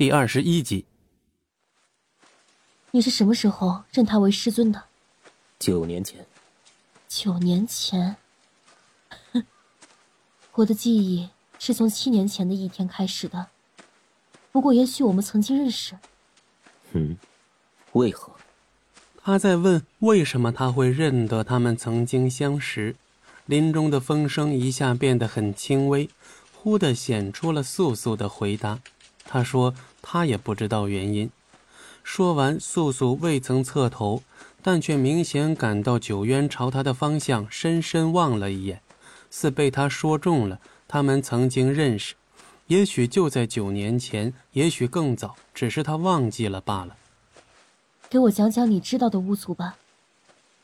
第二十一集。你是什么时候认他为师尊的？九年前。九年前。哼，我的记忆是从七年前的一天开始的。不过，也许我们曾经认识。嗯，为何？他在问为什么他会认得他们曾经相识。林中的风声一下变得很轻微，忽地显出了素素的回答。他说：“他也不知道原因。”说完，素素未曾侧头，但却明显感到九渊朝他的方向深深望了一眼，似被他说中了。他们曾经认识，也许就在九年前，也许更早，只是他忘记了罢了。给我讲讲你知道的巫族吧，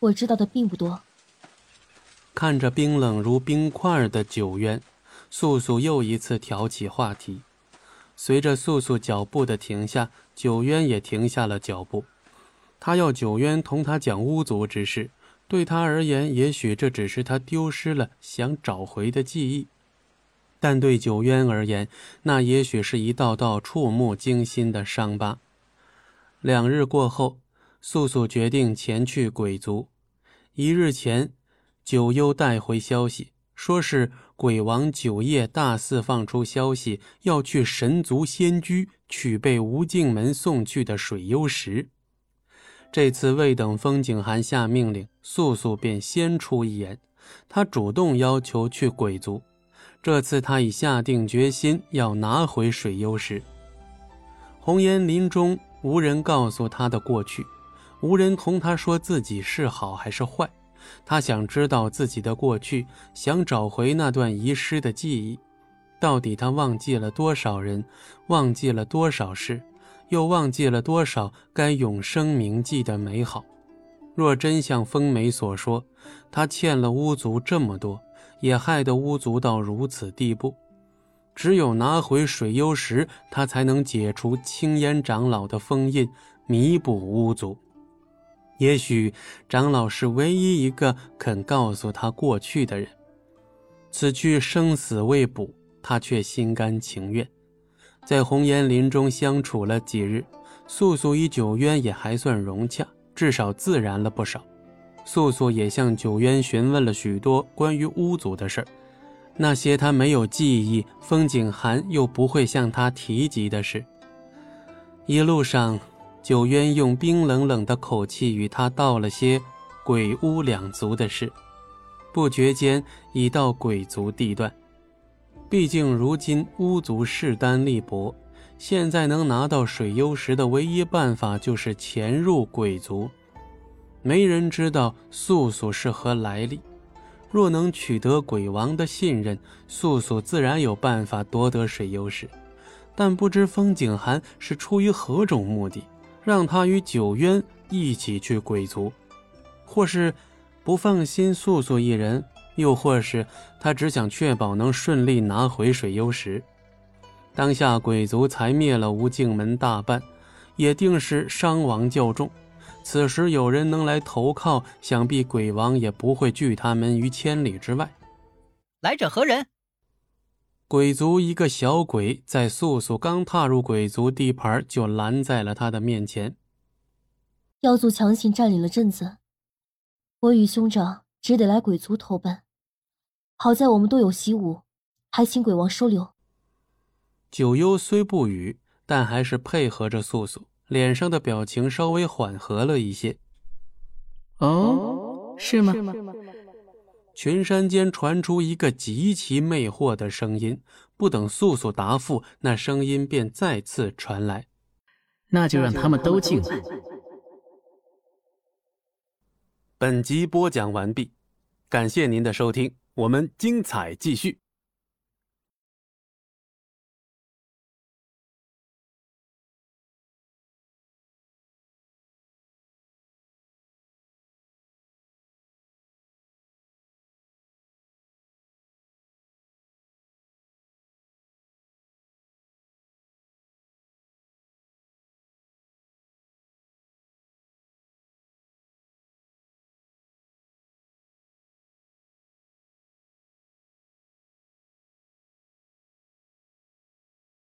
我知道的并不多。看着冰冷如冰块的九渊，素素又一次挑起话题。随着素素脚步的停下，九渊也停下了脚步。他要九渊同他讲巫族之事，对他而言，也许这只是他丢失了想找回的记忆；但对九渊而言，那也许是一道道触目惊心的伤疤。两日过后，素素决定前去鬼族。一日前，九幽带回消息。说是鬼王九夜大肆放出消息，要去神族仙居取被无尽门送去的水幽石。这次未等风景寒下命令，素素便先出一言，他主动要求去鬼族。这次他已下定决心要拿回水幽石。红颜林中无人告诉他的过去，无人同他说自己是好还是坏。他想知道自己的过去，想找回那段遗失的记忆。到底他忘记了多少人，忘记了多少事，又忘记了多少该永生铭记的美好？若真像风梅所说，他欠了巫族这么多，也害得巫族到如此地步。只有拿回水幽石，他才能解除青烟长老的封印，弥补巫族。也许长老是唯一一个肯告诉他过去的人。此去生死未卜，他却心甘情愿。在红岩林中相处了几日，素素与九渊也还算融洽，至少自然了不少。素素也向九渊询问了许多关于巫族的事，那些他没有记忆，风景寒又不会向他提及的事。一路上。九渊用冰冷冷的口气与他道了些鬼巫两族的事，不觉间已到鬼族地段。毕竟如今巫族势单力薄，现在能拿到水幽石的唯一办法就是潜入鬼族。没人知道素素是何来历，若能取得鬼王的信任，素素自然有办法夺得水幽石。但不知风景寒是出于何种目的。让他与九渊一起去鬼族，或是不放心素素一人，又或是他只想确保能顺利拿回水幽石。当下鬼族才灭了无尽门大半，也定是伤亡较重。此时有人能来投靠，想必鬼王也不会拒他们于千里之外。来者何人？鬼族一个小鬼在素素刚踏入鬼族地盘，就拦在了他的面前。妖族强行占领了镇子，我与兄长只得来鬼族投奔。好在我们都有习武，还请鬼王收留。九幽虽不语，但还是配合着素素，脸上的表情稍微缓和了一些。哦，是吗？群山间传出一个极其魅惑的声音，不等素素答复，那声音便再次传来：“那就让他们都进来。”本集播讲完毕，感谢您的收听，我们精彩继续。